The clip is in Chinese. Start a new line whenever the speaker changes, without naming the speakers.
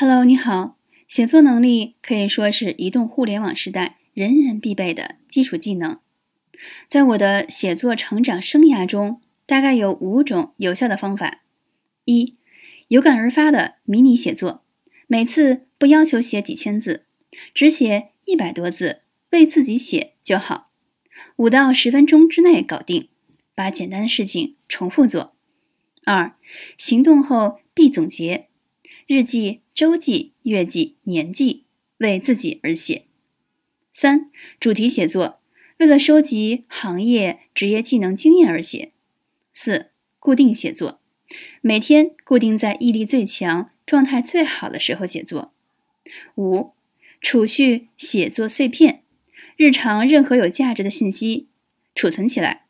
Hello，你好。写作能力可以说是移动互联网时代人人必备的基础技能。在我的写作成长生涯中，大概有五种有效的方法：一、有感而发的迷你写作，每次不要求写几千字，只写一百多字，为自己写就好，五到十分钟之内搞定，把简单的事情重复做。二、行动后必总结，日记、周记、月记、年记，为自己而写。三、主题写作，为了收集行业、职业技能经验而写。四、固定写作，每天固定在毅力最强、状态最好的时候写作。五、储蓄写作碎片，日常任何有价值的信息储存起来，